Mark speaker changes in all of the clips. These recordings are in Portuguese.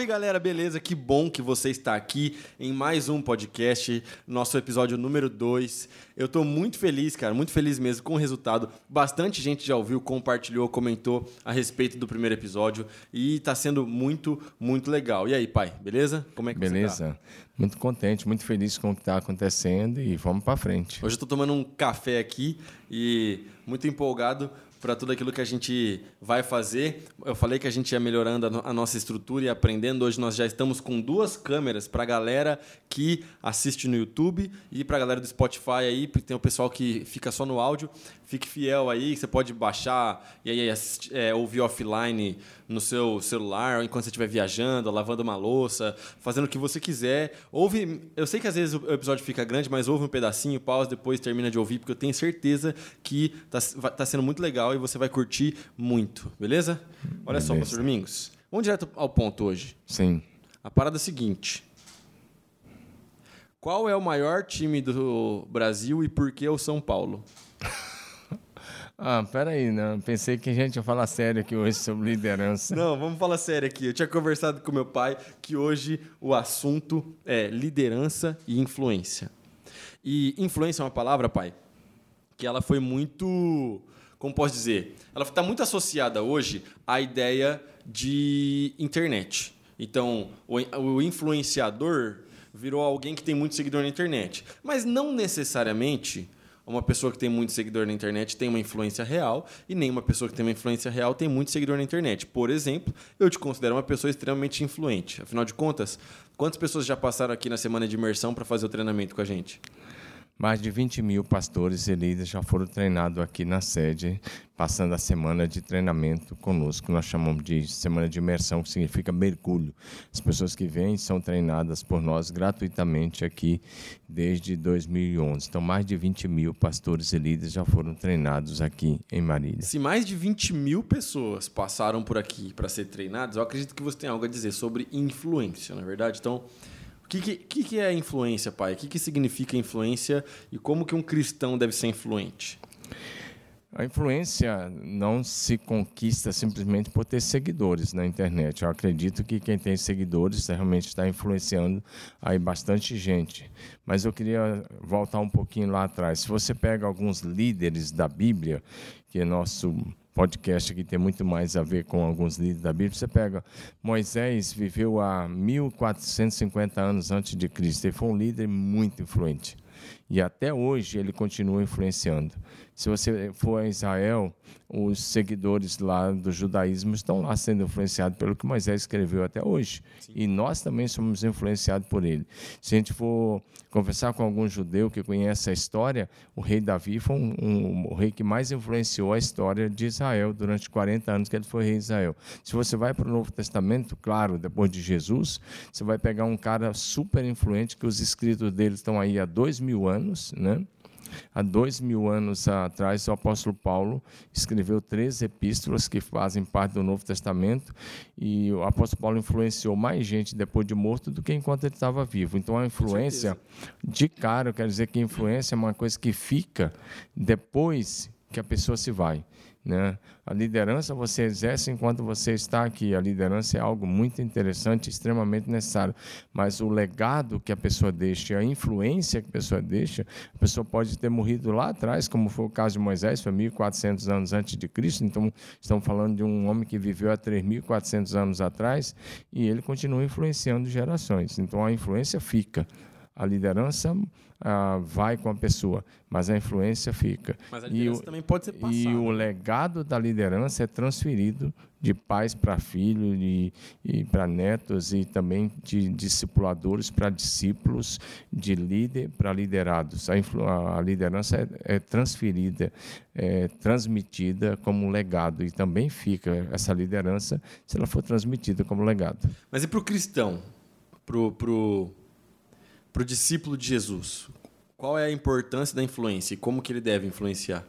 Speaker 1: Salve galera, beleza? Que bom que você está aqui em mais um podcast, nosso episódio número 2. Eu tô muito feliz, cara, muito feliz mesmo com o resultado. Bastante gente já ouviu, compartilhou, comentou a respeito do primeiro episódio e tá sendo muito, muito legal. E aí, pai, beleza? Como é que
Speaker 2: beleza.
Speaker 1: você tá?
Speaker 2: Muito contente, muito feliz com o que está acontecendo e vamos para frente.
Speaker 1: Hoje eu tô tomando um café aqui e muito empolgado para tudo aquilo que a gente vai fazer. Eu falei que a gente ia melhorando a, no a nossa estrutura e aprendendo. Hoje nós já estamos com duas câmeras para a galera que assiste no YouTube e para a galera do Spotify aí, porque tem o pessoal que fica só no áudio. Fique fiel aí, você pode baixar e aí assistir, é, ouvir offline no seu celular, enquanto você estiver viajando, lavando uma louça, fazendo o que você quiser. Ouve, eu sei que às vezes o episódio fica grande, mas ouve um pedacinho, pausa, depois termina de ouvir, porque eu tenho certeza que está tá sendo muito legal e você vai curtir muito, beleza? Olha beleza. só, pastor Domingos. Vamos direto ao ponto hoje.
Speaker 2: Sim.
Speaker 1: A parada é a seguinte. Qual é o maior time do Brasil e por que o São Paulo?
Speaker 2: Ah, peraí, não. Pensei que a gente ia falar sério aqui hoje sobre liderança.
Speaker 1: Não, vamos falar sério aqui. Eu tinha conversado com meu pai que hoje o assunto é liderança e influência. E influência é uma palavra, pai, que ela foi muito. Como posso dizer? Ela está muito associada hoje à ideia de internet. Então, o influenciador virou alguém que tem muito seguidor na internet. Mas não necessariamente uma pessoa que tem muito seguidor na internet tem uma influência real e nem uma pessoa que tem uma influência real tem muito seguidor na internet. Por exemplo, eu te considero uma pessoa extremamente influente. Afinal de contas, quantas pessoas já passaram aqui na semana de imersão para fazer o treinamento com a gente?
Speaker 2: Mais de 20 mil pastores e líderes já foram treinados aqui na sede, passando a semana de treinamento conosco. Nós chamamos de semana de imersão, que significa mergulho. As pessoas que vêm são treinadas por nós gratuitamente aqui desde 2011. Então, mais de 20 mil pastores e líderes já foram treinados aqui em Marília.
Speaker 1: Se mais de 20 mil pessoas passaram por aqui para ser treinadas, eu acredito que você tem algo a dizer sobre influência, na é verdade. Então, que, que, que é influência, pai? O que, que significa influência e como que um cristão deve ser influente?
Speaker 2: A influência não se conquista simplesmente por ter seguidores na internet. Eu acredito que quem tem seguidores realmente está influenciando aí bastante gente. Mas eu queria voltar um pouquinho lá atrás. Se você pega alguns líderes da Bíblia, que é nosso podcast aqui tem muito mais a ver com alguns livros da Bíblia. Você pega Moisés viveu há 1450 anos antes de Cristo. Ele foi um líder muito influente. E até hoje ele continua influenciando. Se você for a Israel, os seguidores lá do judaísmo estão lá sendo influenciados pelo que Moisés escreveu até hoje. Sim. E nós também somos influenciados por ele. Se a gente for conversar com algum judeu que conhece a história, o rei Davi foi um, um, o rei que mais influenciou a história de Israel durante 40 anos que ele foi rei de Israel. Se você vai para o Novo Testamento, claro, depois de Jesus, você vai pegar um cara super influente que os escritos dele estão aí há dois mil anos, né? Há dois mil anos atrás, o apóstolo Paulo escreveu três epístolas que fazem parte do Novo Testamento e o apóstolo Paulo influenciou mais gente depois de morto do que enquanto ele estava vivo. Então, a influência, de cara, eu quero dizer que influência é uma coisa que fica depois que a pessoa se vai. Né? A liderança você exerce enquanto você está aqui. A liderança é algo muito interessante, extremamente necessário. Mas o legado que a pessoa deixa, a influência que a pessoa deixa, a pessoa pode ter morrido lá atrás, como foi o caso de Moisés, foi 1.400 anos antes de Cristo. Então, estamos falando de um homem que viveu há 3.400 anos atrás e ele continua influenciando gerações. Então, a influência fica. A liderança ah, vai com a pessoa, mas a influência fica.
Speaker 1: Mas a liderança
Speaker 2: e
Speaker 1: também pode ser passada.
Speaker 2: E o legado da liderança é transferido de pais para filhos e, e para netos e também de discipuladores para discípulos, de líder para liderados. A, a liderança é, é transferida, é transmitida como legado e também fica essa liderança se ela for transmitida como legado.
Speaker 1: Mas e para o cristão? Para o para o discípulo de Jesus? Qual é a importância da influência e como que ele deve influenciar?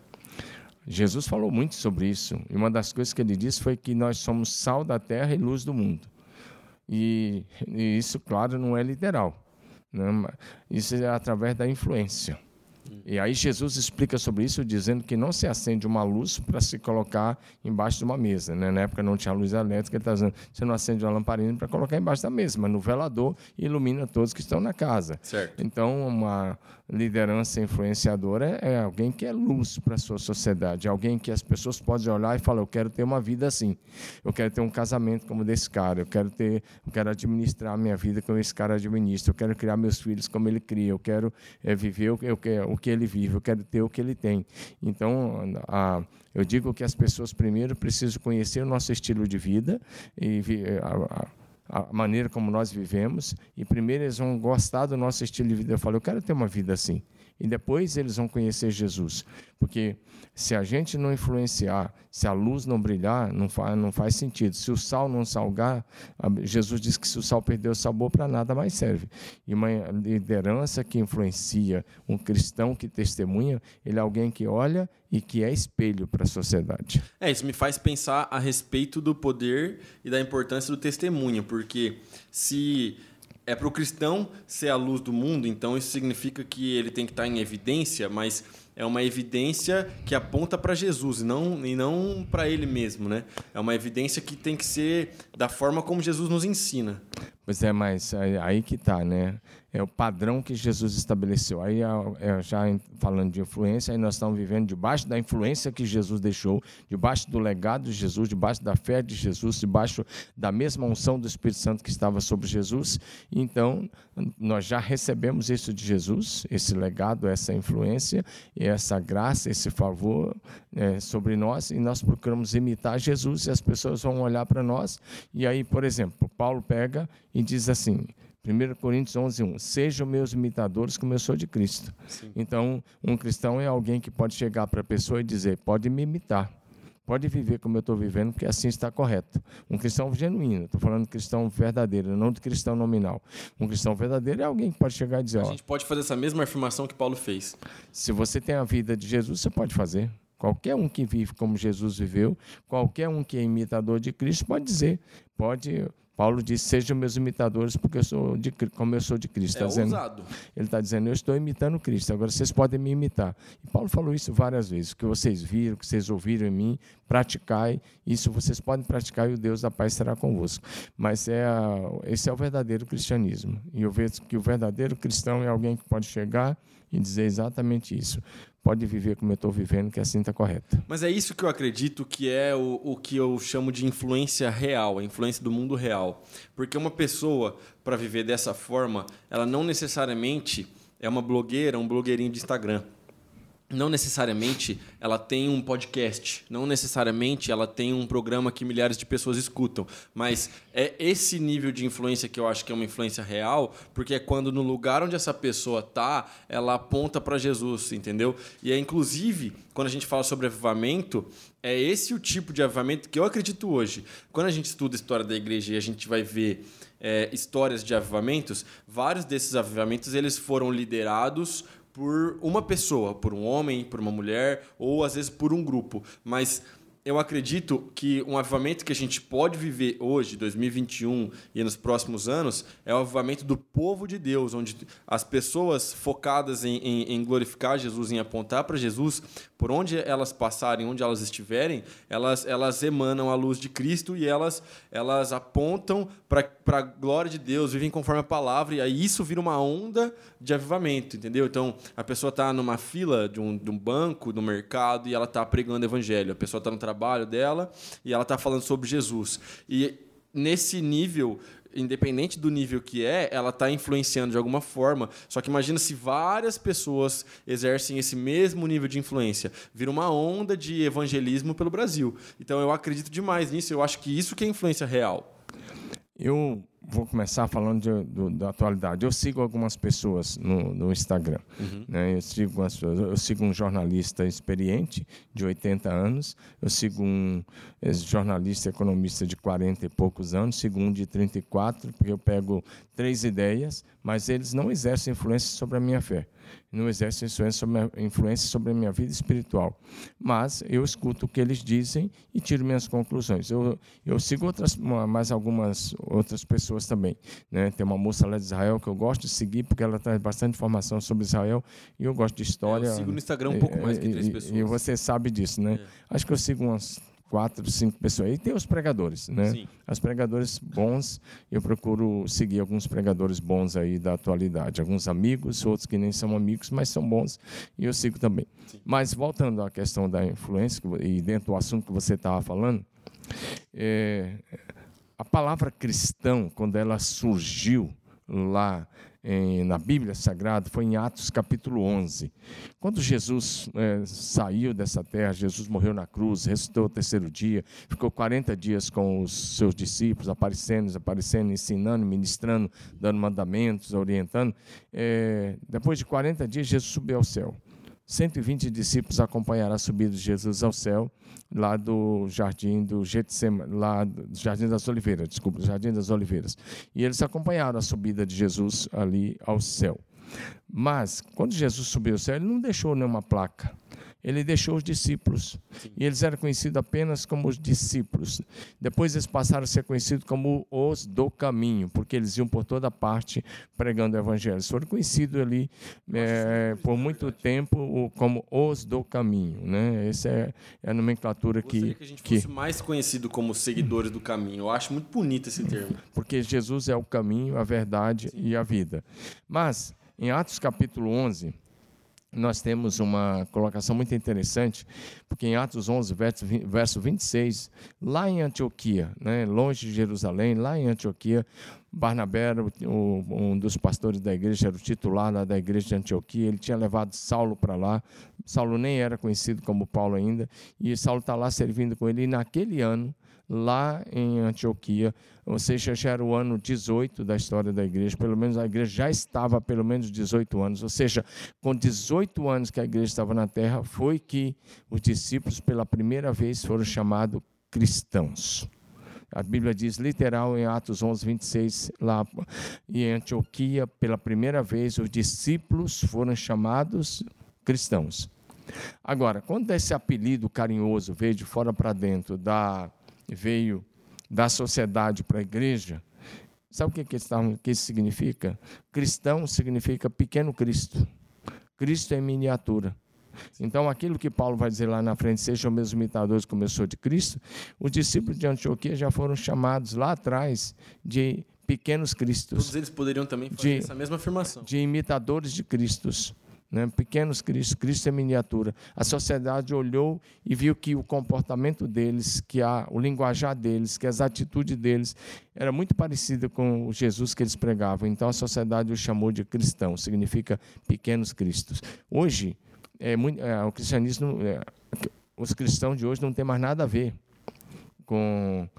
Speaker 2: Jesus falou muito sobre isso. E uma das coisas que ele disse foi que nós somos sal da terra e luz do mundo. E, e isso, claro, não é literal. Né? Isso é através da influência. E aí Jesus explica sobre isso dizendo que não se acende uma luz para se colocar embaixo de uma mesa. Né? Na época não tinha luz elétrica, ele está dizendo você não acende uma lamparina para colocar embaixo da mesa, mas no velador ilumina todos que estão na casa.
Speaker 1: Certo.
Speaker 2: Então, uma liderança influenciadora é, é alguém que é luz para a sua sociedade, alguém que as pessoas podem olhar e falar, eu quero ter uma vida assim, eu quero ter um casamento como desse cara, eu quero ter, eu quero administrar a minha vida como esse cara administra, eu quero criar meus filhos como ele cria, eu quero é, viver o, eu, o que ele vive, eu quero ter o que ele tem. Então, a, eu digo que as pessoas primeiro precisam conhecer o nosso estilo de vida e a, a, a maneira como nós vivemos, e primeiro eles vão gostar do nosso estilo de vida. Eu falo, eu quero ter uma vida assim. E depois eles vão conhecer Jesus. Porque se a gente não influenciar, se a luz não brilhar, não faz, não faz sentido. Se o sal não salgar, Jesus diz que se o sal perder o sabor, para nada mais serve. E uma liderança que influencia, um cristão que testemunha, ele é alguém que olha e que é espelho para a sociedade.
Speaker 1: É, isso me faz pensar a respeito do poder e da importância do testemunho, porque se é para o cristão ser a luz do mundo, então isso significa que ele tem que estar em evidência, mas é uma evidência que aponta para Jesus e não, e não para ele mesmo, né? É uma evidência que tem que ser da forma como Jesus nos ensina.
Speaker 2: Pois é, mas aí que está, né? É o padrão que Jesus estabeleceu. Aí, é, é, já falando de influência, aí nós estamos vivendo debaixo da influência que Jesus deixou, debaixo do legado de Jesus, debaixo da fé de Jesus, debaixo da mesma unção do Espírito Santo que estava sobre Jesus. Então, nós já recebemos isso de Jesus, esse legado, essa influência, essa graça, esse favor é, sobre nós, e nós procuramos imitar Jesus, e as pessoas vão olhar para nós. E aí, por exemplo, Paulo pega e diz assim 1 Coríntios 11, 1. Sejam meus imitadores como eu sou de Cristo. Sim. Então, um cristão é alguém que pode chegar para a pessoa e dizer: pode me imitar, pode viver como eu estou vivendo, porque assim está correto. Um cristão genuíno, estou falando de cristão verdadeiro, não de cristão nominal. Um cristão verdadeiro é alguém que pode chegar e dizer:
Speaker 1: A gente pode fazer essa mesma afirmação que Paulo fez.
Speaker 2: Se você tem a vida de Jesus, você pode fazer. Qualquer um que vive como Jesus viveu, qualquer um que é imitador de Cristo pode dizer, pode Paulo diz: Sejam meus imitadores, porque eu sou de, como eu sou de Cristo.
Speaker 1: É tá dizendo.
Speaker 2: Ele está dizendo: Eu estou imitando Cristo, agora vocês podem me imitar. E Paulo falou isso várias vezes: o que vocês viram, o que vocês ouviram em mim, praticai. Isso vocês podem praticar e o Deus da paz será convosco. Mas é a, esse é o verdadeiro cristianismo. E eu vejo que o verdadeiro cristão é alguém que pode chegar e dizer exatamente isso pode viver como eu estou vivendo, que assim está correto.
Speaker 1: Mas é isso que eu acredito que é o, o que eu chamo de influência real, a influência do mundo real. Porque uma pessoa, para viver dessa forma, ela não necessariamente é uma blogueira, um blogueirinho de Instagram não necessariamente ela tem um podcast, não necessariamente ela tem um programa que milhares de pessoas escutam, mas é esse nível de influência que eu acho que é uma influência real, porque é quando no lugar onde essa pessoa tá, ela aponta para Jesus, entendeu? E é inclusive quando a gente fala sobre avivamento, é esse o tipo de avivamento que eu acredito hoje. Quando a gente estuda a história da igreja e a gente vai ver é, histórias de avivamentos, vários desses avivamentos eles foram liderados por uma pessoa, por um homem, por uma mulher, ou às vezes por um grupo. Mas eu acredito que um avivamento que a gente pode viver hoje, 2021 e nos próximos anos, é o avivamento do povo de Deus, onde as pessoas focadas em, em, em glorificar Jesus, em apontar para Jesus, por onde elas passarem, onde elas estiverem, elas, elas emanam a luz de Cristo e elas, elas apontam para a glória de Deus, vivem conforme a palavra, e aí isso vira uma onda de avivamento, entendeu? Então, a pessoa está numa fila de um, de um banco, no mercado, e ela está pregando evangelho. A pessoa está no trabalho dela e ela está falando sobre Jesus. E nesse nível independente do nível que é, ela está influenciando de alguma forma. Só que imagina se várias pessoas exercem esse mesmo nível de influência. Vira uma onda de evangelismo pelo Brasil. Então eu acredito demais nisso. Eu acho que isso que é influência real.
Speaker 2: Eu vou começar falando de, do, da atualidade. Eu sigo algumas pessoas no, no Instagram. Uhum. Né? Eu, sigo eu sigo um jornalista experiente, de 80 anos. Eu sigo um jornalista economista de 40 e poucos anos. Sigo um de 34, porque eu pego três ideias, mas eles não exercem influência sobre a minha fé. não exerce influência sobre, a, minha vida espiritual. Mas eu escuto o que eles dizem e tiro minhas conclusões. Eu, eu sigo outras, mais algumas outras pessoas também. Né? Tem uma moça lá de Israel que eu gosto de seguir porque ela traz bastante informação sobre Israel e eu gosto de história. É, eu
Speaker 1: sigo no Instagram um pouco mais que três pessoas.
Speaker 2: E, você sabe disso, né? É. Acho que eu sigo umas quatro, cinco pessoas. E tem os pregadores, né? Sim. Os pregadores bons, eu procuro seguir alguns pregadores bons aí da atualidade. Alguns amigos, outros que nem são amigos, mas são bons, e eu sigo também. Sim. Mas voltando à questão da influência, e dentro do assunto que você estava falando, é, a palavra cristão, quando ela surgiu lá em, na Bíblia Sagrada foi em Atos capítulo 11. Quando Jesus é, saiu dessa terra, Jesus morreu na cruz, ressuscitou o terceiro dia, ficou 40 dias com os seus discípulos, aparecendo, aparecendo, ensinando, ministrando, dando mandamentos, orientando. É, depois de 40 dias, Jesus subiu ao céu. 120 discípulos acompanharam a subida de Jesus ao céu, lá do jardim do Getsemane, lá do Jardim das Oliveiras, desculpa, Jardim das Oliveiras. E eles acompanharam a subida de Jesus ali ao céu. Mas, quando Jesus subiu ao céu, ele não deixou nenhuma placa ele deixou os discípulos. Sim. E eles eram conhecidos apenas como os discípulos. Depois eles passaram a ser conhecidos como os do caminho, porque eles iam por toda parte pregando o evangelho. Eles foram conhecidos ali é, por muito tempo como os do caminho. Né? Essa é, é a nomenclatura que.
Speaker 1: que a gente fosse que... mais conhecido como seguidores do caminho. Eu acho muito bonito esse termo.
Speaker 2: Porque Jesus é o caminho, a verdade Sim. e a vida. Mas, em Atos capítulo 11 nós temos uma colocação muito interessante, porque em Atos 11, verso 26, lá em Antioquia, né, longe de Jerusalém, lá em Antioquia, Barnabé, um dos pastores da igreja, era o titular lá da igreja de Antioquia, ele tinha levado Saulo para lá. Saulo nem era conhecido como Paulo ainda, e Saulo está lá servindo com ele, e naquele ano, lá em Antioquia, ou seja, já era o ano 18 da história da igreja, pelo menos a igreja já estava há pelo menos 18 anos, ou seja, com 18 anos que a igreja estava na terra, foi que os discípulos pela primeira vez foram chamados cristãos. A Bíblia diz literal em Atos 11, 26, lá em Antioquia, pela primeira vez, os discípulos foram chamados cristãos. Agora, quando esse apelido carinhoso veio de fora para dentro da veio da sociedade para a igreja, sabe o que, que, que isso significa? Cristão significa pequeno Cristo. Cristo é miniatura. Então, aquilo que Paulo vai dizer lá na frente, sejam meus imitadores como eu sou de Cristo, os discípulos de Antioquia já foram chamados lá atrás de pequenos cristos.
Speaker 1: Todos eles poderiam também fazer de, essa mesma afirmação.
Speaker 2: De imitadores de Cristos né? pequenos Cristos, Cristo é miniatura. A sociedade olhou e viu que o comportamento deles, que a, o linguajar deles, que as atitudes deles era muito parecida com o Jesus que eles pregavam. Então a sociedade os chamou de cristão, significa pequenos Cristos. Hoje, é, muito, é, o cristianismo, é, os cristãos de hoje não têm mais nada a ver com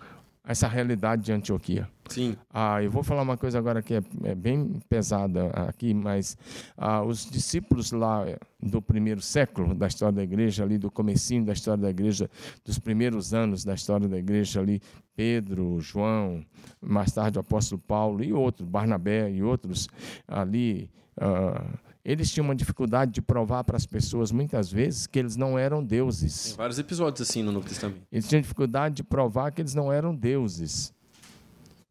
Speaker 2: essa realidade de Antioquia.
Speaker 1: Sim.
Speaker 2: Ah, eu vou falar uma coisa agora que é, é bem pesada aqui, mas ah, os discípulos lá do primeiro século da história da igreja, ali do comecinho da história da igreja, dos primeiros anos da história da igreja ali, Pedro, João, mais tarde o apóstolo Paulo e outros, Barnabé e outros ali, ah, eles tinham uma dificuldade de provar para as pessoas, muitas vezes, que eles não eram deuses.
Speaker 1: Tem vários episódios assim no Novo Testamento.
Speaker 2: Eles tinham dificuldade de provar que eles não eram deuses.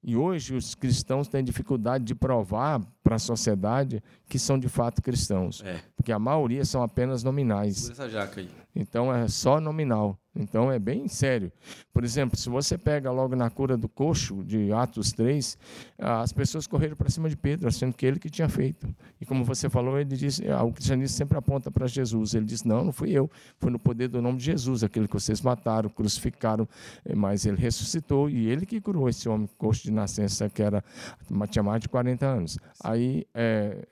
Speaker 2: E hoje os cristãos têm dificuldade de provar para a sociedade que são de fato cristãos. É. Porque a maioria são apenas nominais.
Speaker 1: Segura essa jaca aí.
Speaker 2: Então é só nominal. Então é bem sério. Por exemplo, se você pega logo na cura do coxo de Atos 3, as pessoas correram para cima de Pedro, achando que ele que tinha feito. E como você falou, ele disse, ah, o cristianismo sempre aponta para Jesus. Ele disse: "Não, não fui eu, foi no poder do nome de Jesus, aquele que vocês mataram, crucificaram, eh, mas ele ressuscitou e ele que curou esse homem coxo de nascença que era tinha mais de 40 anos". Aí é,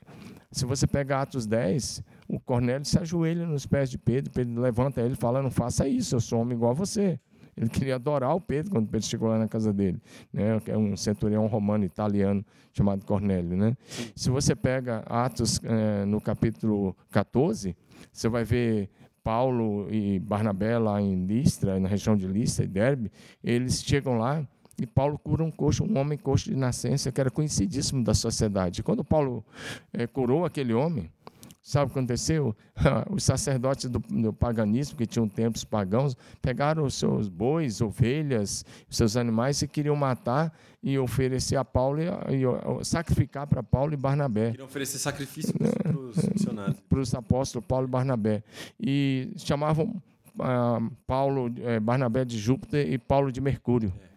Speaker 2: se você pega Atos 10, o Cornélio se ajoelha nos pés de Pedro, Pedro levanta ele e fala: Não faça isso, eu sou homem igual a você. Ele queria adorar o Pedro quando Pedro chegou lá na casa dele. Né? É um centurião romano italiano chamado Cornélio. Né? Se você pega Atos é, no capítulo 14, você vai ver Paulo e Barnabé lá em Listra, na região de Listra e Derbe, eles chegam lá e Paulo cura um coxo, um homem coxo de nascença que era conhecidíssimo da sociedade. Quando Paulo é, curou aquele homem, Sabe o que aconteceu? Os sacerdotes do, do, paganismo, que tinham templos pagãos, pegaram os seus bois, ovelhas, os seus animais e queriam matar e oferecer a Paulo, e, e sacrificar para Paulo e Barnabé.
Speaker 1: Queriam oferecer sacrifício para os missionários.
Speaker 2: Para os apóstolos Paulo e Barnabé. E chamavam ah, Paulo, eh, Barnabé de Júpiter e Paulo de Mercúrio. É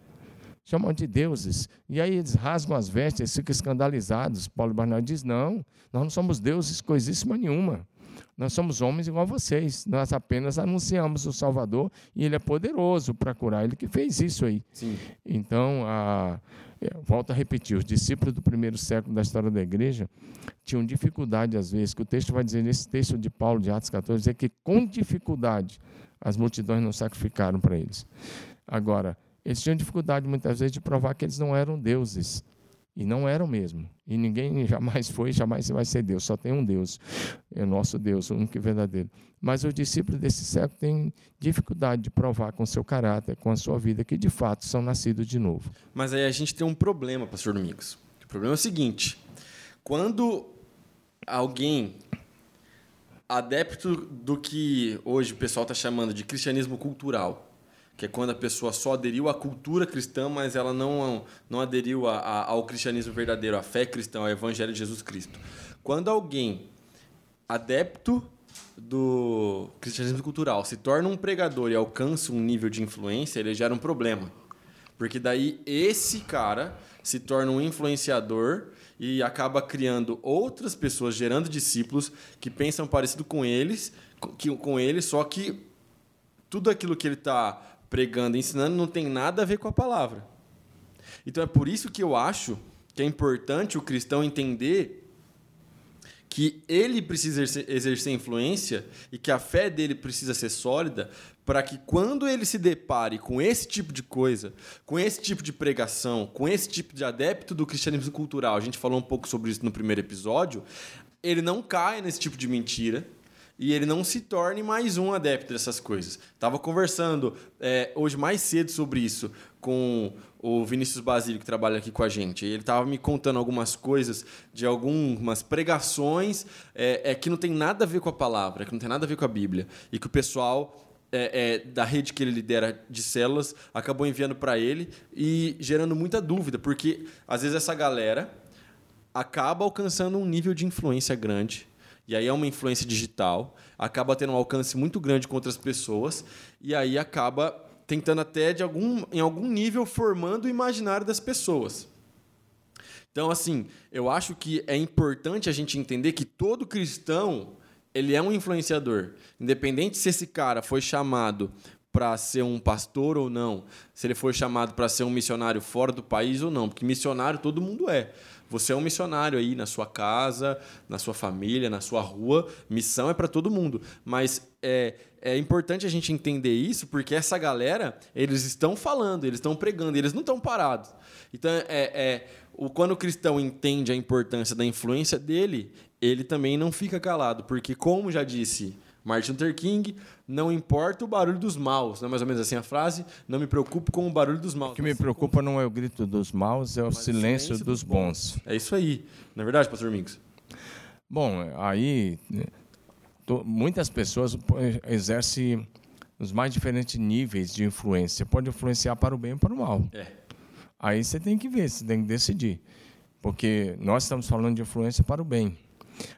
Speaker 2: chamam de deuses. E aí eles rasgam as vestes, ficam escandalizados. Paulo Barnabé diz: Não, nós não somos deuses coisíssima nenhuma. Nós somos homens igual a vocês. Nós apenas anunciamos o Salvador e ele é poderoso para curar. Ele que fez isso aí.
Speaker 1: Sim.
Speaker 2: Então, a, é, volto a repetir: os discípulos do primeiro século da história da igreja tinham dificuldade, às vezes, que o texto vai dizer nesse texto de Paulo, de Atos 14, dizer que com dificuldade as multidões não sacrificaram para eles. Agora, eles tinham dificuldade muitas vezes de provar que eles não eram deuses. E não eram mesmo. E ninguém jamais foi, jamais vai ser Deus. Só tem um Deus. É o nosso Deus, o único e verdadeiro. Mas os discípulos desse século têm dificuldade de provar com seu caráter, com a sua vida, que de fato são nascidos de novo.
Speaker 1: Mas aí a gente tem um problema, pastor Domingos. O problema é o seguinte: quando alguém adepto do que hoje o pessoal está chamando de cristianismo cultural, que é quando a pessoa só aderiu à cultura cristã, mas ela não, não aderiu a, a, ao cristianismo verdadeiro, à fé cristã, ao evangelho de Jesus Cristo. Quando alguém adepto do cristianismo cultural se torna um pregador e alcança um nível de influência, ele gera um problema. Porque daí esse cara se torna um influenciador e acaba criando outras pessoas, gerando discípulos que pensam parecido com eles, com ele, só que tudo aquilo que ele está pregando ensinando não tem nada a ver com a palavra. Então é por isso que eu acho que é importante o cristão entender que ele precisa exercer, influência e que a fé dele precisa ser sólida para que quando ele se depare com esse tipo de coisa, com esse tipo de pregação, com esse tipo de adepto do cristianismo cultural, a gente falou um pouco sobre isso no primeiro episódio, ele não caia nesse tipo de mentira e ele não se torne mais um adepto dessas coisas. Estava conversando é, hoje mais cedo sobre isso com o Vinícius Basílio, que trabalha aqui com a gente. Ele estava me contando algumas coisas de algumas pregações é, é, que não tem nada a ver com a palavra, que não tem nada a ver com a Bíblia. E que o pessoal é, é, da rede que ele lidera de células acabou enviando para ele e gerando muita dúvida, porque às vezes essa galera acaba alcançando um nível de influência grande e aí é uma influência digital, acaba tendo um alcance muito grande com outras pessoas, e aí acaba tentando até de algum, em algum nível formando o imaginário das pessoas. Então, assim, eu acho que é importante a gente entender que todo cristão ele é um influenciador. Independente se esse cara foi chamado para ser um pastor ou não, se ele foi chamado para ser um missionário fora do país ou não, porque missionário todo mundo é. Você é um missionário aí na sua casa, na sua família, na sua rua. Missão é para todo mundo. Mas é, é importante a gente entender isso porque essa galera, eles estão falando, eles estão pregando, eles não estão parados. Então, é, é, o, quando o cristão entende a importância da influência dele, ele também não fica calado. Porque, como já disse Martin Luther King, não importa o barulho dos maus, não é mais ou menos assim a frase? Não me preocupo com o barulho dos maus.
Speaker 2: O que me preocupa não é o grito dos maus, é o silêncio, silêncio, dos bons.
Speaker 1: É isso aí. Não é verdade, pastor Mingos?
Speaker 2: Bom, aí muitas pessoas exercem os mais diferentes níveis de influência. Pode influenciar para o bem ou para o mal.
Speaker 1: É.
Speaker 2: Aí você tem que ver, você tem que decidir. Porque nós estamos falando de influência para o bem.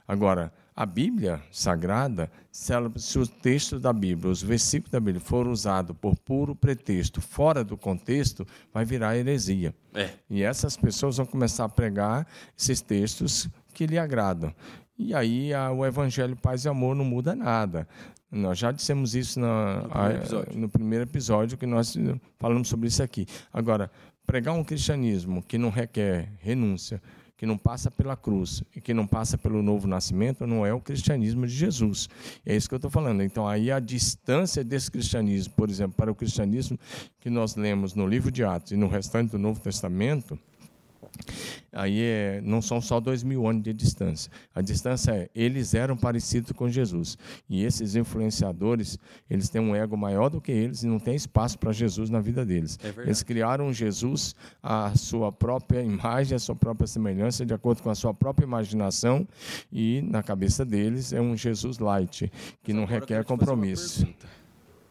Speaker 2: Agora, a Bíblia Sagrada, se o texto da Bíblia, os versículos da Bíblia forem usados por puro pretexto, fora do contexto, vai virar heresia.
Speaker 1: É.
Speaker 2: E essas pessoas vão começar a pregar esses textos que lhe agradam. E aí a, o Evangelho Paz e Amor não muda nada. Nós já dissemos isso na, no, primeiro a, no primeiro episódio que nós falamos sobre isso aqui. Agora, pregar um cristianismo que não requer renúncia, que não passa pela cruz e que não passa pelo novo nascimento não é o cristianismo de Jesus. É isso que eu estou falando. Então, aí a distância desse cristianismo, por exemplo, para o cristianismo que nós lemos no livro de Atos e no restante do Novo Testamento, aí é, não são só dois mil anos de distância. A distância é, eles eram parecidos com Jesus. E esses influenciadores, eles têm um ego maior do que eles e não tem espaço para Jesus na vida deles.
Speaker 1: É
Speaker 2: eles criaram Jesus à sua própria imagem, à sua própria semelhança, de acordo com a sua própria imaginação, e na cabeça deles é um Jesus light, que não requer compromisso.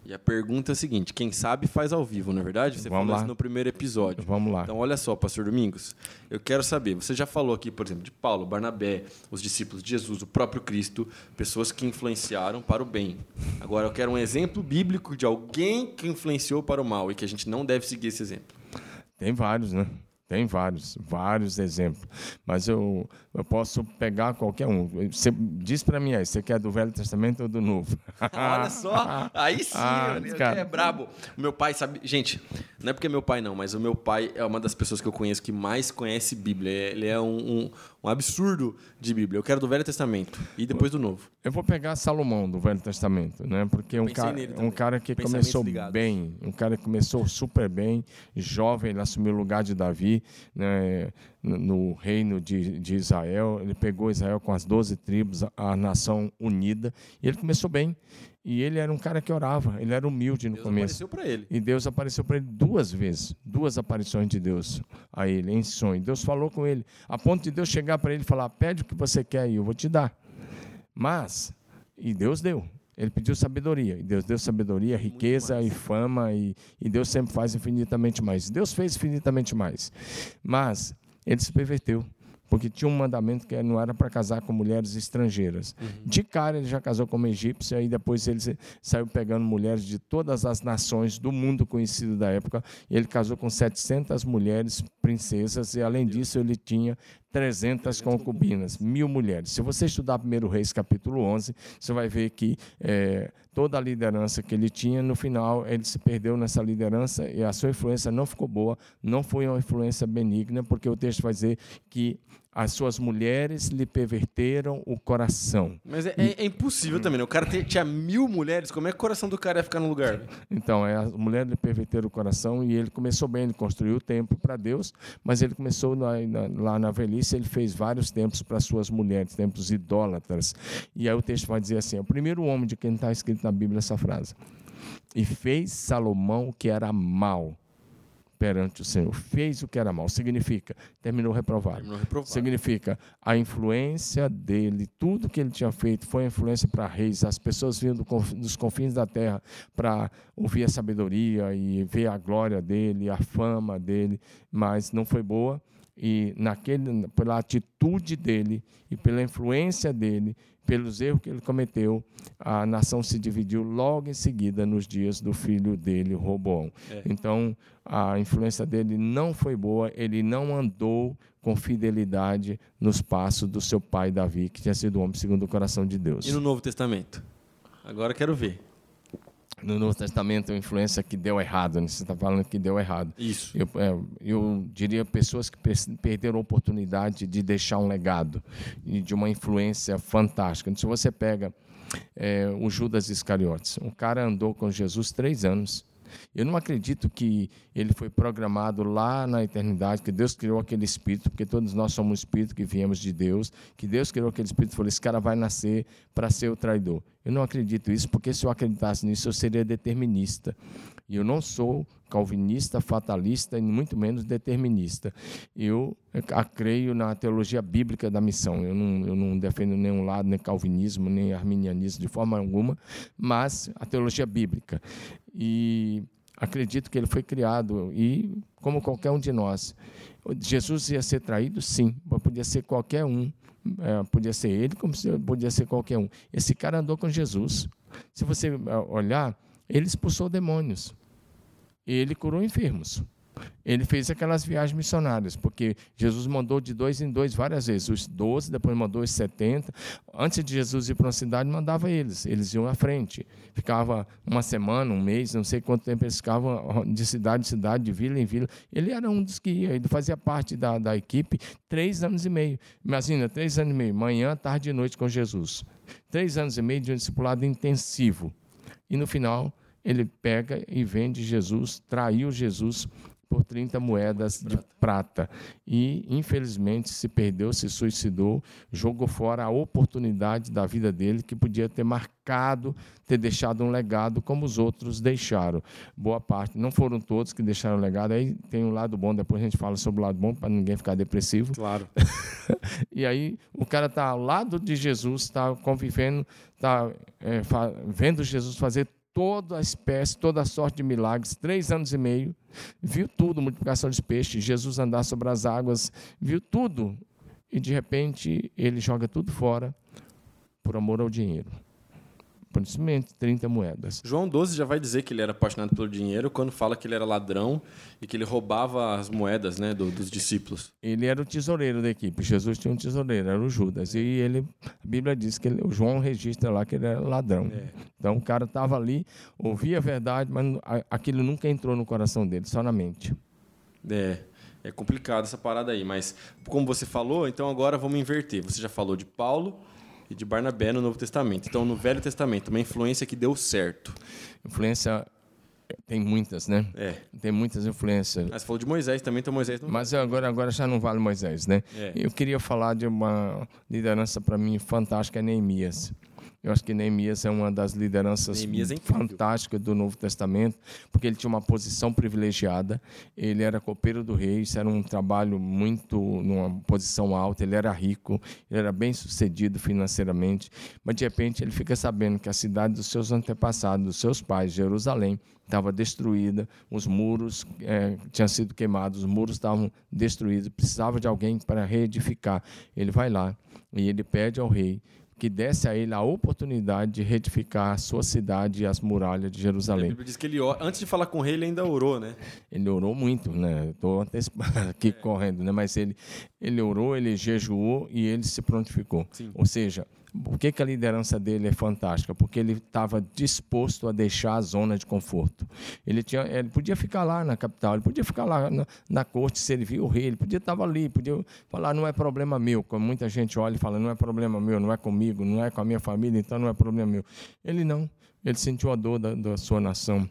Speaker 1: E a pergunta é a seguinte: quem sabe faz ao vivo, não é verdade? Você
Speaker 2: Vamos
Speaker 1: falou
Speaker 2: lá.
Speaker 1: isso no primeiro episódio.
Speaker 2: Vamos lá.
Speaker 1: Então, olha só, Pastor Domingos, eu quero saber. Você já falou aqui, por exemplo, de Paulo, Barnabé, os discípulos de Jesus, o próprio Cristo, pessoas que influenciaram para o bem. Agora, eu quero um exemplo bíblico de alguém que influenciou para o mal e que a gente não deve seguir esse exemplo.
Speaker 2: Tem vários, né? Tem vários, vários exemplos. Mas eu, eu posso pegar qualquer um. Você diz para mim aí, você quer do Velho Testamento ou do Novo?
Speaker 1: Olha só, aí sim,
Speaker 2: Ah,
Speaker 1: ele
Speaker 2: cara.
Speaker 1: é brabo. O meu pai sabe. Gente, não é porque é meu pai, não, mas o meu pai é uma das pessoas que eu conheço que mais conhece Bíblia. Ele é um, um, um absurdo de Bíblia. Eu quero do Velho Testamento e depois do Novo.
Speaker 2: Eu vou pegar Salomão do Velho Testamento, né? Porque é um cara, um cara que começou
Speaker 1: ligados.
Speaker 2: bem, um cara que começou super bem, jovem, ele assumiu o lugar de Davi, né? no no reino de, de Israel. Ele pegou Israel com as 12 tribos, a, a nação unida, e ele começou bem. E ele era um cara que orava, ele era humilde no
Speaker 1: Deus
Speaker 2: começo.
Speaker 1: apareceu para ele.
Speaker 2: E Deus apareceu para ele duas vezes, duas aparições de Deus a ele em sonho. Deus falou com ele, a ponto de Deus chegar para ele e falar: Pede o que você quer e eu vou te dar. Mas, e Deus deu. Ele pediu sabedoria, e Deus deu sabedoria, riqueza e fama, e, e Deus sempre faz infinitamente mais. Deus fez infinitamente mais. Mas ele se perverteu, porque tinha um mandamento que não era para casar com mulheres estrangeiras. De cara ele já casou com uma egípcia, e depois ele saiu pegando mulheres de todas as nações do mundo conhecido da época. E ele casou com 700 mulheres princesas, e além disso ele tinha 300 concubinas, mil mulheres. Se você estudar 1 Reis capítulo 11, você vai ver que eh, toda a liderança que ele tinha, no final ele se perdeu nessa liderança e a sua influência não ficou boa, não foi uma influência benigna, porque o texto vai dizer que as suas mulheres lhe perverteram o coração.
Speaker 1: Mas é, é- é impossível também, né? O cara tinha mil mulheres, como é que o coração do cara ia ficar no lugar?
Speaker 2: Então, é, as mulheres lhe perverteram o coração e ele começou bem, ele construiu o templo para Deus, mas ele começou na- na- lá na velhice, ele fez vários templos para suas mulheres, templos idólatras. E aí o texto vai dizer assim: é o primeiro homem de quem está escrito na Bíblia essa frase. E fez Salomão o que era mal perante o Senhor. Fez o que era mal. Significa, terminou reprovado.
Speaker 1: Terminou reprovado.
Speaker 2: Significa a influência dele, tudo que ele tinha feito foi influência para reis. As pessoas vinham do dos confins da terra para ouvir a sabedoria e ver a glória dele, a fama dele, mas não foi boa. E naquele, pela atitude dele e pela influência dele, pelos erros que ele cometeu, a nação se dividiu logo em seguida nos dias do filho dele, Roboão. Então, a influência dele não foi boa, ele não andou com fidelidade nos passos do seu pai Davi, que tinha sido um homem segundo o coração de Deus.
Speaker 1: E no Novo Testamento? Agora quero ver.
Speaker 2: No Novo Testamento, a influência que deu errado, né? você está falando que deu errado.
Speaker 1: Isso.
Speaker 2: Eu, é, eu diria pessoas que per- perderam a oportunidade de deixar um legado e de uma influência fantástica. Se você pega é, o Judas Iscariotes, um cara andou com Jesus três anos. Eu não acredito que ele foi programado lá na eternidade, que Deus criou aquele espírito, porque todos nós somos espírito que viemos de Deus, que Deus criou aquele espírito e falou: esse cara vai nascer para ser o traidor. Eu não acredito isso, porque se eu acreditasse nisso, eu seria determinista. E eu não sou calvinista, fatalista e muito menos determinista. Eu creio na teologia bíblica da missão. Eu não, eu não defendo nenhum lado, nem calvinismo, nem arminianismo de forma alguma, mas a teologia bíblica. E acredito que ele foi criado e como qualquer um de nós. Jesus ia ser traído, sim, podia ser qualquer um. É, podia ser ele, como podia ser qualquer um. Esse cara andou com Jesus. Se você é, olhar, ele expulsou demônios. Ele curou enfermos. Ele fez aquelas viagens missionárias, porque Jesus mandou de dois em dois várias vezes, os 12, depois mandou os 70. Antes de Jesus ir para uma cidade, mandava eles, eles iam à frente. Ficava uma semana, um mês, não sei quanto tempo eles ficavam de cidade em cidade, de vila em vila. Ele era um dos que ia, ele fazia parte da, da equipe três anos e meio. Imagina, três anos e meio, manhã, tarde e noite com Jesus. Três anos e meio de um discipulado intensivo. E no final, ele pega e vende Jesus, traiu Jesus por 30 moedas de prata. E, infelizmente, se perdeu, se suicidou, jogou fora a oportunidade da vida dele, que podia ter marcado, ter deixado um legado como os outros deixaram. Boa parte, não foram todos que deixaram legado, aí tem um lado bom, depois a gente fala sobre o lado bom, para ninguém ficar depressivo.
Speaker 1: Claro.
Speaker 2: e aí o cara está ao lado de Jesus, está convivendo, está é, vendo Jesus fazer toda a espécie, toda a sorte de milagres, três anos e meio, viu tudo, multiplicação de peixes, Jesus andar sobre as águas, viu tudo. E de repente ele joga tudo fora por amor ao dinheiro simplesmente 30 moedas.
Speaker 1: João 12 já vai dizer que ele era apaixonado pelo dinheiro quando fala que ele era ladrão e que ele roubava as moedas né, do, dos discípulos.
Speaker 2: Ele era o tesoureiro da equipe. Jesus tinha um tesoureiro, era o Judas. E ele, a Bíblia diz que ele, o João registra lá que ele era ladrão. É. Então o cara estava ali, ouvia a verdade, mas aquilo nunca entrou no coração dele, só na mente.
Speaker 1: É. É complicado essa parada aí, mas como você falou, então agora vamos inverter. Você já falou de Paulo, e de Barnabé no Novo Testamento. Então, no Velho Testamento, uma influência que deu certo.
Speaker 2: Influência tem muitas, né?
Speaker 1: É.
Speaker 2: Tem muitas influências.
Speaker 1: Mas você falou de Moisés também, então Moisés não...
Speaker 2: Mas agora, agora já não vale Moisés, né?
Speaker 1: É.
Speaker 2: Eu queria falar de uma liderança para mim fantástica, é Neemias. Eu acho que Neemias é uma das lideranças é fantásticas do Novo Testamento, porque ele tinha uma posição privilegiada, ele era copeiro do rei, isso era um trabalho muito, numa posição alta, ele era rico, ele era bem sucedido financeiramente, mas de repente ele fica sabendo que a cidade dos seus antepassados, dos seus pais, Jerusalém, estava destruída, os muros é, tinham sido queimados, os muros estavam destruídos, precisava de alguém para reedificar. Ele vai lá e ele pede ao rei que desse a ele a oportunidade de retificar a sua cidade e as muralhas de Jerusalém. A
Speaker 1: Bíblia diz que ele, antes de falar com o rei, ele ainda orou, né?
Speaker 2: Ele orou muito, né? Estou aqui é. correndo, né? Mas ele, ele orou, ele jejuou e ele se prontificou.
Speaker 1: Sim.
Speaker 2: Ou seja, por que, que a liderança dele é fantástica? Porque ele estava disposto a deixar a zona de conforto. Ele, tinha, ele podia ficar lá na capital, ele podia ficar lá na, na corte, servir o rei, ele podia estar ali, podia falar, não é problema meu, como muita gente olha e fala, não é problema meu, não é comigo, não é com a minha família, então não é problema meu. Ele não, ele sentiu a dor da, da sua nação.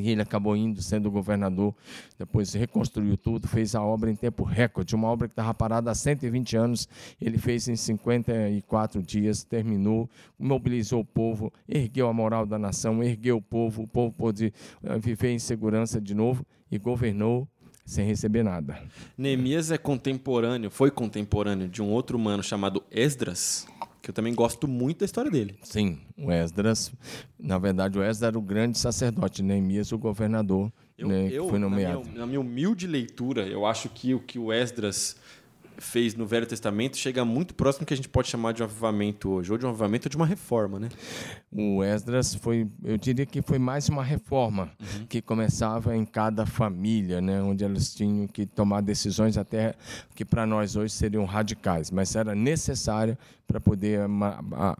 Speaker 2: E ele acabou indo, sendo governador, depois reconstruiu tudo, fez a obra em tempo recorde, uma obra que estava parada há 120 anos, ele fez em 54 dias, terminou, mobilizou o povo, ergueu a moral da nação, ergueu o povo, o povo pôde eh, viver em segurança de novo e governou sem receber nada.
Speaker 1: Neemias é contemporâneo, foi contemporâneo de um outro humano chamado Esdras, que eu também gosto muito da história dele.
Speaker 2: Sim, o Esdras, na verdade, o Esdras era o grande sacerdote, Neemias o governador, eu, né, eu, que foi nomeado.
Speaker 1: Na minha, na minha humilde leitura, eu acho que o que o Esdras fez no Velho Testamento chega muito próximo que a gente pode chamar de um avivamento hoje, ou de um avivamento ou de uma reforma, né?
Speaker 2: O Esdras foi, eu diria que foi mais uma reforma uhum. que começava em cada família, né, onde eles tinham que tomar decisões até que para nós hoje seriam radicais, mas era necessária para poder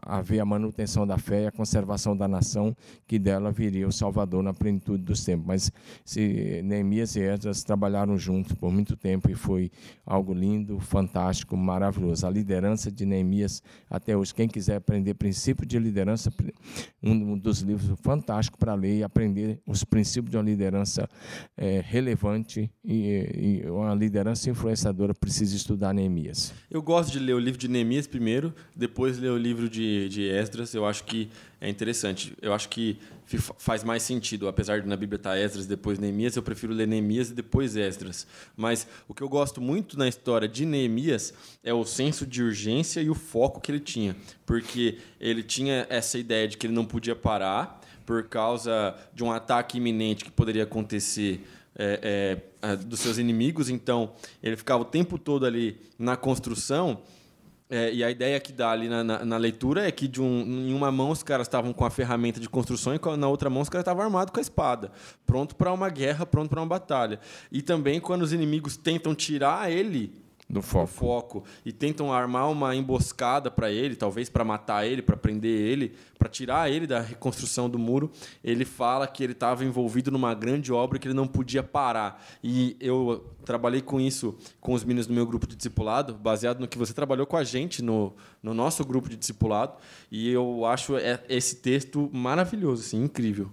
Speaker 2: haver a manutenção da fé e a conservação da nação, que dela viria o Salvador na plenitude dos tempos. Mas se Neemias e Esdras trabalharam juntos por muito tempo e foi algo lindo, fantástico, maravilhoso. A liderança de Neemias até hoje. Quem quiser aprender princípio de liderança, um dos livros fantásticos para ler e aprender os princípios de uma liderança é, relevante e, e, uma liderança influenciadora, precisa estudar Neemias.
Speaker 1: Eu gosto de ler o livro de Neemias primeiro, depois ler o livro de, de Esdras. Eu acho que é interessante. Eu acho que faz mais sentido, apesar de na Bíblia estar Esdras depois Neemias, eu prefiro ler Neemias e depois Esdras. Mas o que eu gosto muito na história de Neemias é o senso de urgência e o foco que ele tinha, porque ele tinha essa ideia de que ele não podia parar por causa de um ataque iminente que poderia acontecer é, é, dos seus inimigos, então ele ficava o tempo todo ali na construção é, e a ideia que dá ali na, na, na, leitura é que de um, em uma mão os caras estavam com a ferramenta de construção e na outra mão os caras estavam armados com a espada, pronto para uma guerra, pronto para uma batalha. E também quando os inimigos tentam tirar ele
Speaker 2: do foco.
Speaker 1: foco. e tentam armar uma emboscada para ele, talvez para matar ele, para prender ele, para tirar ele da reconstrução do muro. Ele fala que ele estava envolvido numa grande obra que ele não podia parar. E eu trabalhei com isso com os meninos do meu grupo de discipulado, baseado no que você trabalhou com a gente no, no nosso grupo de discipulado. E eu acho esse texto maravilhoso, assim, incrível.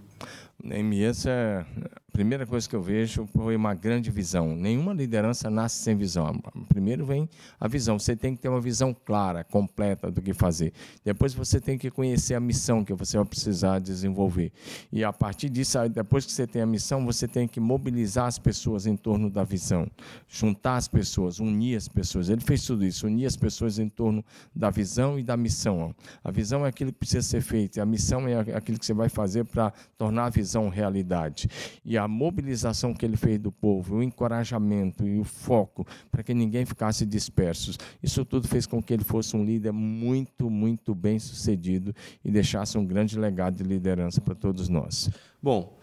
Speaker 2: Neemias é primeira coisa que eu vejo foi uma grande visão. Nenhuma liderança nasce sem visão. Primeiro vem a visão. Você tem que ter uma visão clara, completa do que fazer. Depois você tem que conhecer a missão que você vai precisar desenvolver. E a partir disso, depois que você tem a missão, você tem que mobilizar as pessoas em torno da visão, juntar as pessoas, unir as pessoas. Ele fez tudo isso, unir as pessoas em torno da visão e da missão. A visão é aquilo que precisa ser feito, a missão é aquilo que você vai fazer para tornar a visão realidade. E a mobilização que ele fez do povo, o encorajamento e o foco para que ninguém ficasse disperso. Isso tudo fez com que ele fosse um líder muito, muito bem sucedido e deixasse um grande legado de liderança para todos nós.
Speaker 1: Bom,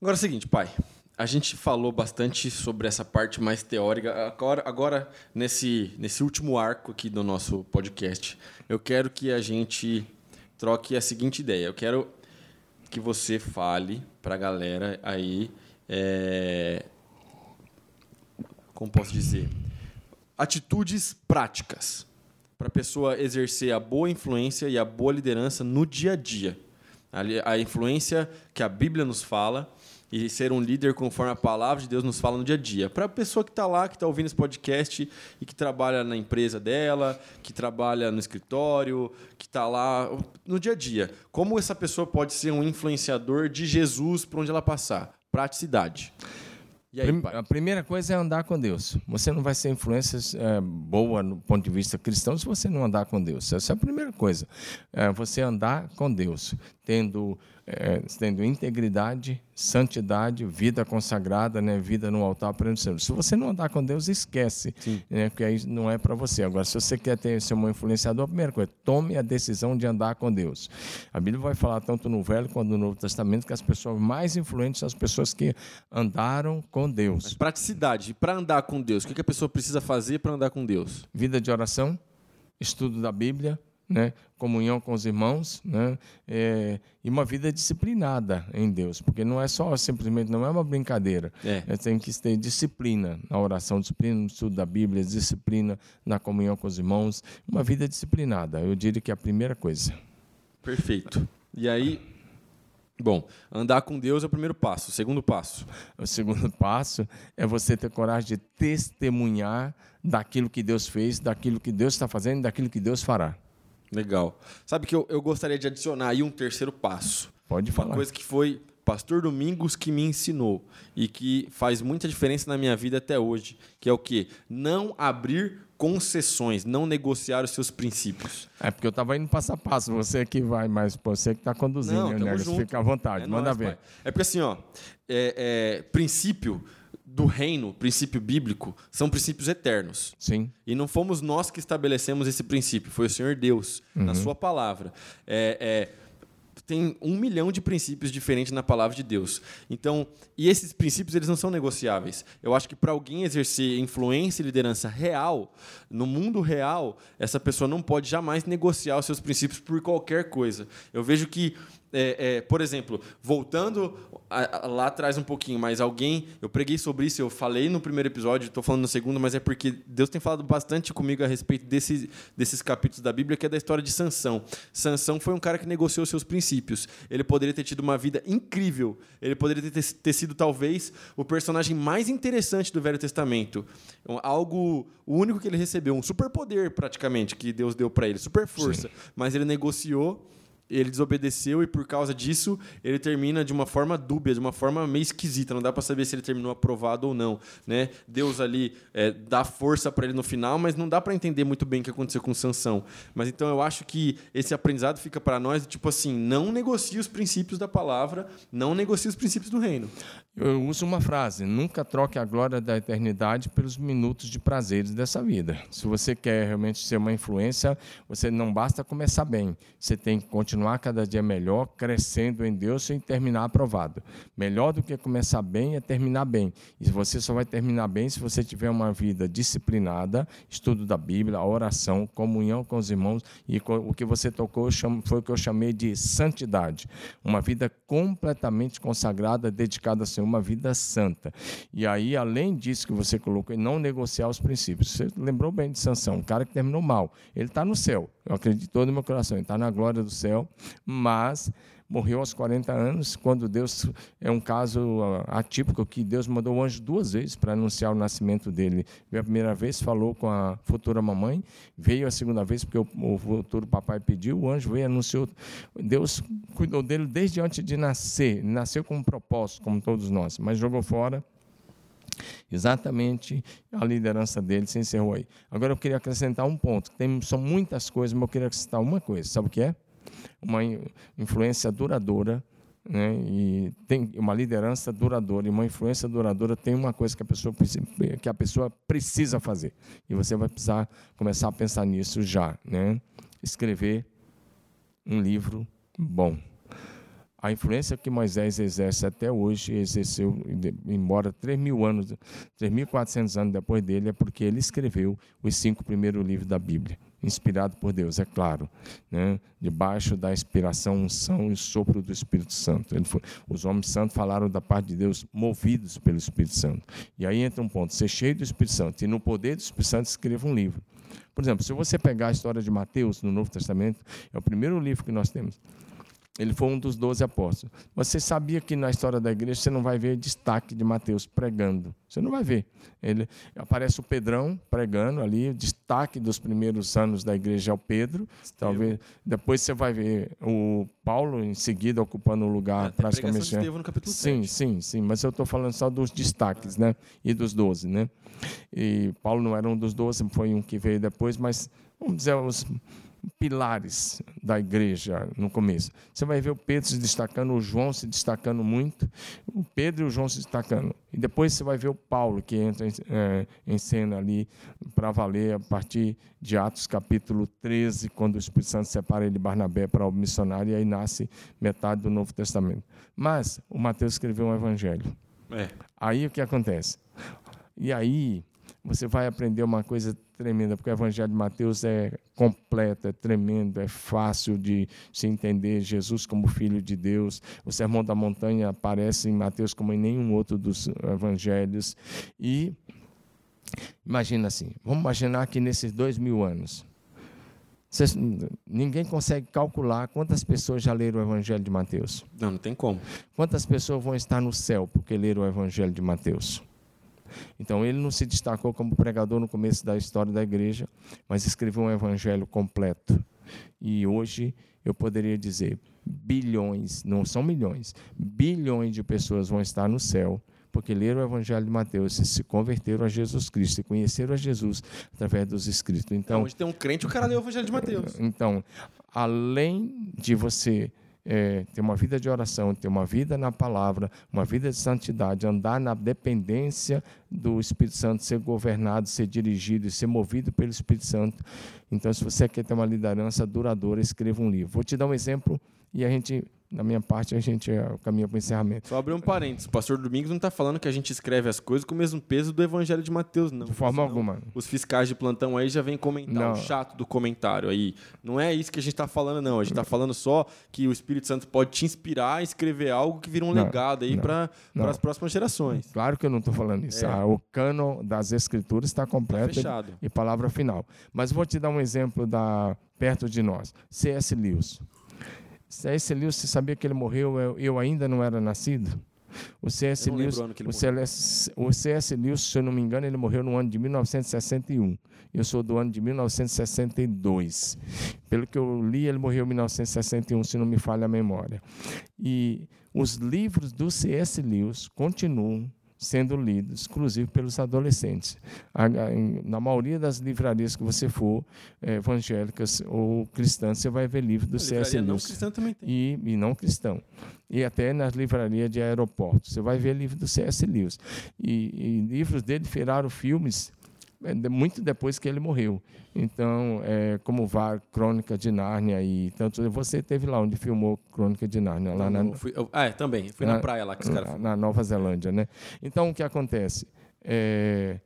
Speaker 1: agora é o seguinte, pai. A gente falou bastante sobre essa parte mais teórica. Agora, agora nesse, nesse último arco aqui do nosso podcast, eu quero que a gente troque a seguinte ideia. Eu quero que você fale para a galera aí. É... Como posso dizer? Atitudes práticas para a pessoa exercer a boa influência e a boa liderança no dia a dia. A influência que a Bíblia nos fala e ser um líder conforme a palavra de Deus nos fala no dia a dia. Para a pessoa que está lá, que está ouvindo esse podcast e que trabalha na empresa dela, que trabalha no escritório, que está lá no dia a dia. Como essa pessoa pode ser um influenciador de Jesus por onde ela passar? Praticidade.
Speaker 2: Aí, a primeira coisa é andar com Deus. Você não vai ser influência é, boa no ponto de vista cristão se você não andar com Deus. Essa é a primeira coisa. É você andar com Deus, tendo é, tendo integridade, santidade, vida consagrada, né, vida no altar Senhor. Se você não andar com Deus, esquece, né, porque aí não é para você. Agora, se você quer ter, ser um influenciador, a primeira coisa, tome a decisão de andar com Deus. A Bíblia vai falar tanto no Velho quanto no Novo Testamento que as pessoas mais influentes são as pessoas que andaram com Deus. Mas
Speaker 1: praticidade, para andar com Deus, o que a pessoa precisa fazer para andar com Deus?
Speaker 2: Vida de oração, estudo da Bíblia, né? Comunhão com os irmãos né? É, e uma vida disciplinada em Deus, porque não é só simplesmente, não é uma brincadeira. É. É, tem que ter disciplina na oração, disciplina no estudo da Bíblia, disciplina na comunhão com os irmãos, uma vida disciplinada. Eu diria que é a primeira coisa.
Speaker 1: Perfeito. E aí, Bom, andar com Deus é o primeiro passo. O segundo passo?
Speaker 2: O segundo passo é você ter coragem de testemunhar daquilo que Deus fez, daquilo que Deus está fazendo, daquilo que Deus fará.
Speaker 1: Legal. Sabe que eu, eu gostaria de adicionar aí um terceiro passo.
Speaker 2: Pode falar.
Speaker 1: Uma coisa que foi Pastor Domingos que me ensinou e que faz muita diferença na minha vida até hoje, que é o quê? Não abrir concessões, não negociar os seus princípios.
Speaker 2: É porque eu estava indo passo a passo, você que vai, mas você que está conduzindo, não, né, Fica à vontade, é manda nóis, ver. Pai.
Speaker 1: É porque assim, ó, é, é, princípio do reino, princípio bíblico, são princípios eternos.
Speaker 2: Sim.
Speaker 1: E não fomos nós que estabelecemos esse princípio, foi o Senhor Deus, uhum. na Sua palavra. É, é, tem um milhão de princípios diferentes na palavra de Deus. Então, e esses princípios eles não são negociáveis. Eu acho que para alguém exercer influência e liderança real, no mundo real, essa pessoa não pode jamais negociar os seus princípios por qualquer coisa. Eu vejo que é, é, por exemplo, voltando a, a, lá atrás um pouquinho, mas alguém, eu preguei sobre isso, eu falei no primeiro episódio, estou falando no segundo, mas é porque Deus tem falado bastante comigo a respeito desse, desses capítulos da Bíblia, que é da história de Sansão. Sansão foi um cara que negociou seus princípios. Ele poderia ter tido uma vida incrível. Ele poderia ter, ter sido talvez o personagem mais interessante do Velho Testamento. Algo, o único que ele recebeu, um superpoder praticamente que Deus deu para ele, super força. Sim. Mas ele negociou ele desobedeceu e por causa disso ele termina de uma forma dúbia, de uma forma meio esquisita. Não dá para saber se ele terminou aprovado ou não, né? Deus ali é, dá força para ele no final, mas não dá para entender muito bem o que aconteceu com Sansão. Mas então eu acho que esse aprendizado fica para nós tipo assim, não negocie os princípios da palavra, não negocie os princípios do reino.
Speaker 2: Eu uso uma frase: nunca troque a glória da eternidade pelos minutos de prazeres dessa vida. Se você quer realmente ser uma influência, você não basta começar bem, você tem que continuar cada dia melhor, crescendo em Deus e terminar aprovado. Melhor do que começar bem é terminar bem. E você só vai terminar bem se você tiver uma vida disciplinada, estudo da Bíblia, oração, comunhão com os irmãos e o que você tocou foi o que eu chamei de santidade, uma vida completamente consagrada, dedicada ao Senhor uma vida santa. E aí, além disso que você colocou, não negociar os princípios. Você lembrou bem de Sansão, um cara que terminou mal. Ele está no céu. Eu acredito todo o meu coração. Ele está na glória do céu, mas morreu aos 40 anos, quando Deus é um caso ah, atípico que Deus mandou o anjo duas vezes para anunciar o nascimento dele. Veio a primeira vez, falou com a futura mamãe, veio a segunda vez porque o, o futuro papai pediu, o anjo veio e anunciou. Deus cuidou dele desde antes de nascer, nasceu com um propósito, como todos nós, mas jogou fora Exatamente a liderança dele se encerrou aí. Agora eu queria acrescentar um ponto. Tem, são muitas coisas, mas eu queria acrescentar uma coisa. Sabe o que é? Uma influência duradoura né? e tem uma liderança duradoura e uma influência duradoura tem uma coisa que a pessoa que a pessoa precisa fazer e você vai precisar começar a pensar nisso já, né? Escrever um livro bom. A influência que Moisés exerce até hoje, exerceu, embora 3 mil anos, 3.400 anos depois dele, é porque ele escreveu os cinco primeiros livros da Bíblia, inspirado por Deus, é claro, né? debaixo da inspiração, unção e sopro do Espírito Santo. Foi, os homens santos falaram da parte de Deus, movidos pelo Espírito Santo. E aí entra um ponto: ser cheio do Espírito Santo e no poder do Espírito Santo escreva um livro. Por exemplo, se você pegar a história de Mateus no Novo Testamento, é o primeiro livro que nós temos. Ele foi um dos doze apóstolos. Você sabia que na história da igreja você não vai ver destaque de Mateus pregando. Você não vai ver. Ele aparece o Pedrão pregando ali, o destaque dos primeiros anos da igreja é o Pedro. Talvez depois você vai ver o Paulo em seguida ocupando o lugar
Speaker 1: é,
Speaker 2: praticamente.
Speaker 1: De no capítulo
Speaker 2: sim,
Speaker 1: 7.
Speaker 2: sim, sim. Mas eu estou falando só dos destaques, né? E dos doze, né? E Paulo não era um dos doze, foi um que veio depois, mas vamos dizer os pilares da igreja no começo. Você vai ver o Pedro se destacando, o João se destacando muito, o Pedro e o João se destacando. E depois você vai ver o Paulo, que entra em, é, em cena ali para valer a partir de Atos capítulo 13, quando o Espírito Santo separa ele de Barnabé para o missionário, e aí nasce metade do Novo Testamento. Mas o Mateus escreveu um evangelho.
Speaker 1: É.
Speaker 2: Aí o que acontece? E aí você vai aprender uma coisa tremenda, porque o Evangelho de Mateus é completo, é tremendo, é fácil de se entender Jesus como Filho de Deus. O Sermão da Montanha aparece em Mateus como em nenhum outro dos evangelhos. E imagina assim, vamos imaginar que nesses dois mil anos, Cês, ninguém consegue calcular quantas pessoas já leram o Evangelho de Mateus.
Speaker 1: Não, não tem como.
Speaker 2: Quantas pessoas vão estar no céu porque leram o Evangelho de Mateus? Então, ele não se destacou como pregador no começo da história da igreja, mas escreveu um evangelho completo. E hoje eu poderia dizer bilhões, não são milhões, bilhões de pessoas vão estar no céu porque leram o Evangelho de Mateus e se converteram a Jesus Cristo e conheceram a Jesus através dos escritos. Então,
Speaker 1: hoje tem um crente, o cara leu o Evangelho de Mateus.
Speaker 2: Então, além de você é, ter uma vida de oração, ter uma vida na palavra, uma vida de santidade, andar na dependência do Espírito Santo, ser governado, ser dirigido e ser movido pelo Espírito Santo. Então, se você quer ter uma liderança duradoura, escreva um livro. Vou te dar um exemplo e a gente da minha parte, a gente é, caminha para o encerramento.
Speaker 1: Só abrir um parênteses. O pastor Domingos não está falando que a gente escreve as coisas com o mesmo peso do Evangelho de Mateus, não.
Speaker 2: De forma alguma.
Speaker 1: Os fiscais de plantão aí já vêm comentar não. o chato do comentário aí. Não é isso que a gente está falando, não. A gente está falando só que o Espírito Santo pode te inspirar a escrever algo que vira um não, legado aí para as próximas gerações.
Speaker 2: Claro que eu não estou falando isso. É. Ah, o cano das Escrituras está completo
Speaker 1: tá fechado.
Speaker 2: e palavra final. Mas vou te dar um exemplo da perto de nós. C.S. Lewis. C.S. Lewis, você sabia que ele morreu, eu, eu ainda não era nascido? O C.S. Lewis, o C.S. o C.S. Lewis, se eu não me engano, ele morreu no ano de 1961. Eu sou do ano de 1962. Pelo que eu li, ele morreu em 1961, se não me falha a memória. E os livros do C.S. Lewis continuam sendo lidos, inclusive pelos adolescentes. Na maioria das livrarias que você for, é, evangélicas ou cristãs, você vai ver livros do C.S. Lewis.
Speaker 1: Não cristã também tem.
Speaker 2: E, e não cristão. E até nas livrarias de aeroportos. Você vai ver livros do C.S. Lewis. E, e livros dele viraram filmes muito depois que ele morreu. Então, é, como VAR, Crônica de Nárnia e tanto. Você teve lá onde filmou Crônica de Nárnia, lá
Speaker 1: não,
Speaker 2: na.
Speaker 1: Fui, eu, ah, é, também. Fui na, na, praia lá que os caras
Speaker 2: Na Nova Zelândia, né? Então, o que acontece? É,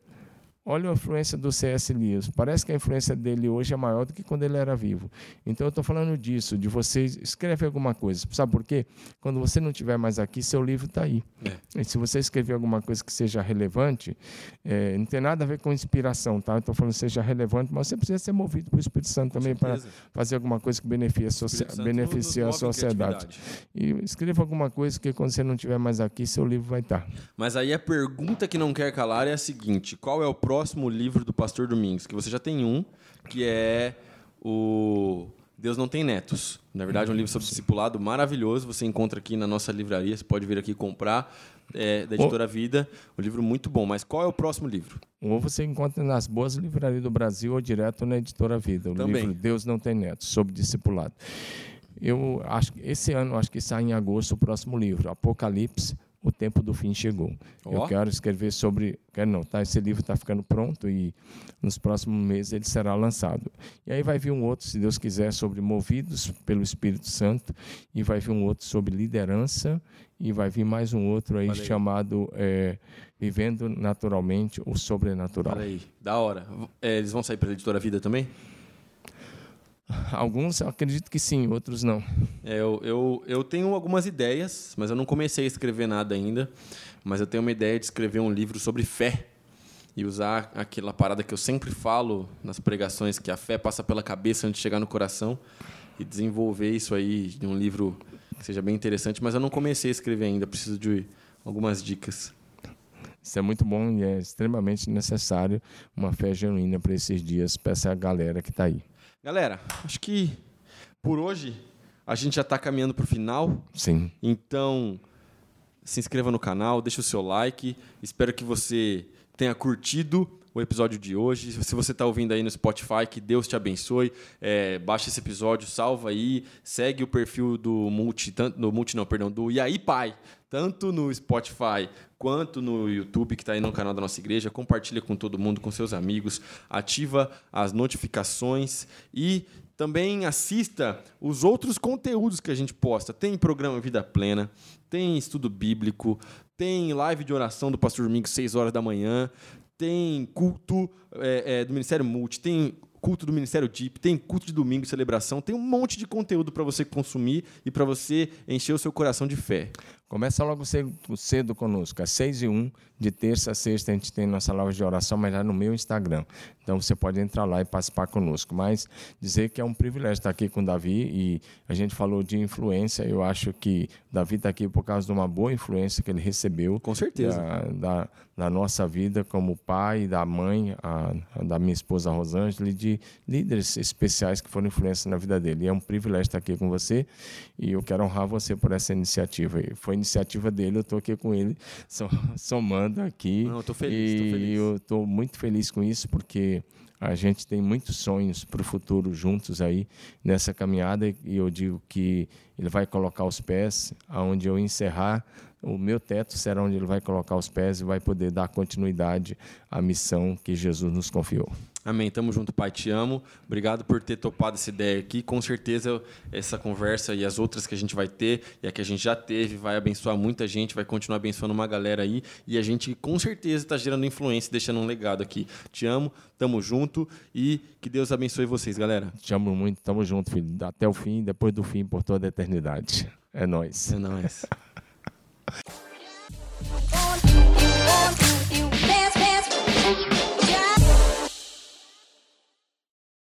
Speaker 2: Olha a influência do C.S. Lewis. Parece que a influência dele hoje é maior do que quando ele era vivo. Então, eu estou falando disso, de você escrever alguma coisa. Sabe por quê? Quando você não estiver mais aqui, seu livro está aí. É. E se você escrever alguma coisa que seja relevante, é, não tem nada a ver com inspiração, tá? Estou falando que seja relevante, mas você precisa ser movido pelo Espírito Santo com também para fazer alguma coisa que beneficie, beneficie a sociedade. E escreva alguma coisa que quando você não estiver mais aqui, seu livro vai estar. Tá.
Speaker 1: Mas aí a pergunta que não quer calar é a seguinte: qual é o próximo livro do Pastor Domingos? Que você já tem um, que é o Deus Não Tem Netos. Na verdade, é um livro sobre discipulado maravilhoso. Você encontra aqui na nossa livraria, você pode vir aqui comprar. É, da editora Vida, um livro muito bom. Mas qual é o próximo livro?
Speaker 2: Ou você encontra nas boas livrarias do Brasil ou direto na editora Vida. O Também. livro Deus Não Tem Netos, sobre discipulado. Eu acho que esse ano, acho que sai em agosto o próximo livro, Apocalipse, o tempo do fim chegou. Oh. Eu quero escrever sobre, quero não, tá? Esse livro está ficando pronto e nos próximos meses ele será lançado. E aí vai vir um outro, se Deus quiser, sobre movidos pelo Espírito Santo e vai vir um outro sobre liderança e vai vir mais um outro aí, aí. chamado é, vivendo naturalmente o sobrenatural.
Speaker 1: Olha aí, da hora. É, eles vão sair pela editora Vida também?
Speaker 2: Alguns eu acredito que sim, outros não.
Speaker 1: É, eu, eu, eu tenho algumas ideias, mas eu não comecei a escrever nada ainda. Mas eu tenho uma ideia de escrever um livro sobre fé e usar aquela parada que eu sempre falo nas pregações, que a fé passa pela cabeça antes de chegar no coração, e desenvolver isso aí em um livro que seja bem interessante. Mas eu não comecei a escrever ainda, preciso de algumas dicas.
Speaker 2: Isso é muito bom e é extremamente necessário uma fé genuína para esses dias, para essa galera que está aí.
Speaker 1: Galera, acho que por hoje a gente já está caminhando para o final.
Speaker 2: Sim.
Speaker 1: Então, se inscreva no canal, deixe o seu like. Espero que você tenha curtido o episódio de hoje. Se você está ouvindo aí no Spotify, que Deus te abençoe. É, baixa esse episódio, salva aí, segue o perfil do Multi, tanto no Multi não, perdão, do E aí Pai, tanto no Spotify quanto no YouTube, que está aí no canal da nossa igreja. Compartilha com todo mundo, com seus amigos. Ativa as notificações e também assista os outros conteúdos que a gente posta. Tem programa Vida Plena, tem estudo bíblico, tem live de oração do Pastor Domingo, 6 horas da manhã, tem culto é, é, do Ministério Multi, tem culto do Ministério Deep, tem culto de domingo, celebração, tem um monte de conteúdo para você consumir e para você encher o seu coração de fé.
Speaker 2: Começa logo cedo, cedo conosco, às 6 e 1, de terça a sexta, a gente tem nossa live de oração, mas lá no meu Instagram. Então você pode entrar lá e participar conosco. Mas dizer que é um privilégio estar aqui com o Davi e a gente falou de influência. Eu acho que Davi está aqui por causa de uma boa influência que ele recebeu.
Speaker 1: Com certeza.
Speaker 2: Da, da, da nossa vida como pai, da mãe, a, a da minha esposa Rosângela e de líderes especiais que foram influência na vida dele. E é um privilégio estar aqui com você e eu quero honrar você por essa iniciativa. Foi iniciativa dele, eu estou aqui com ele, somando aqui.
Speaker 1: Não, eu estou feliz, e feliz.
Speaker 2: eu estou muito feliz com isso porque a gente tem muitos sonhos para o futuro juntos aí nessa caminhada e eu digo que ele vai colocar os pés aonde eu encerrar o meu teto será onde ele vai colocar os pés e vai poder dar continuidade à missão que Jesus nos confiou.
Speaker 1: Amém. Tamo junto, Pai. Te amo. Obrigado por ter topado essa ideia aqui. Com certeza, essa conversa e as outras que a gente vai ter, e a que a gente já teve, vai abençoar muita gente, vai continuar abençoando uma galera aí. E a gente, com certeza, está gerando influência e deixando um legado aqui. Te amo, tamo junto e que Deus abençoe vocês, galera.
Speaker 2: Te amo muito, tamo junto, filho. Até o fim, depois do fim, por toda a eternidade. É nós.
Speaker 1: É nós. Yeah.